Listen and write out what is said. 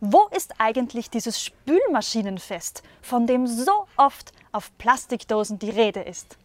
Wo ist eigentlich dieses Spülmaschinenfest, von dem so oft auf Plastikdosen die Rede ist?